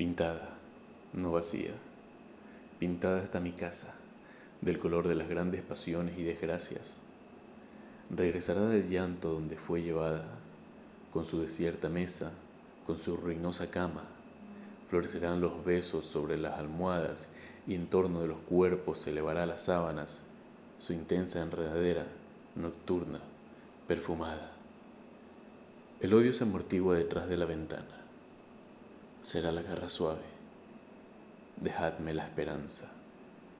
Pintada, no vacía. Pintada está mi casa, del color de las grandes pasiones y desgracias. Regresará del llanto donde fue llevada, con su desierta mesa, con su ruinosa cama. Florecerán los besos sobre las almohadas y en torno de los cuerpos se elevará las sábanas, su intensa enredadera, nocturna, perfumada. El odio se amortigua detrás de la ventana será la garra suave. Dejadme la esperanza.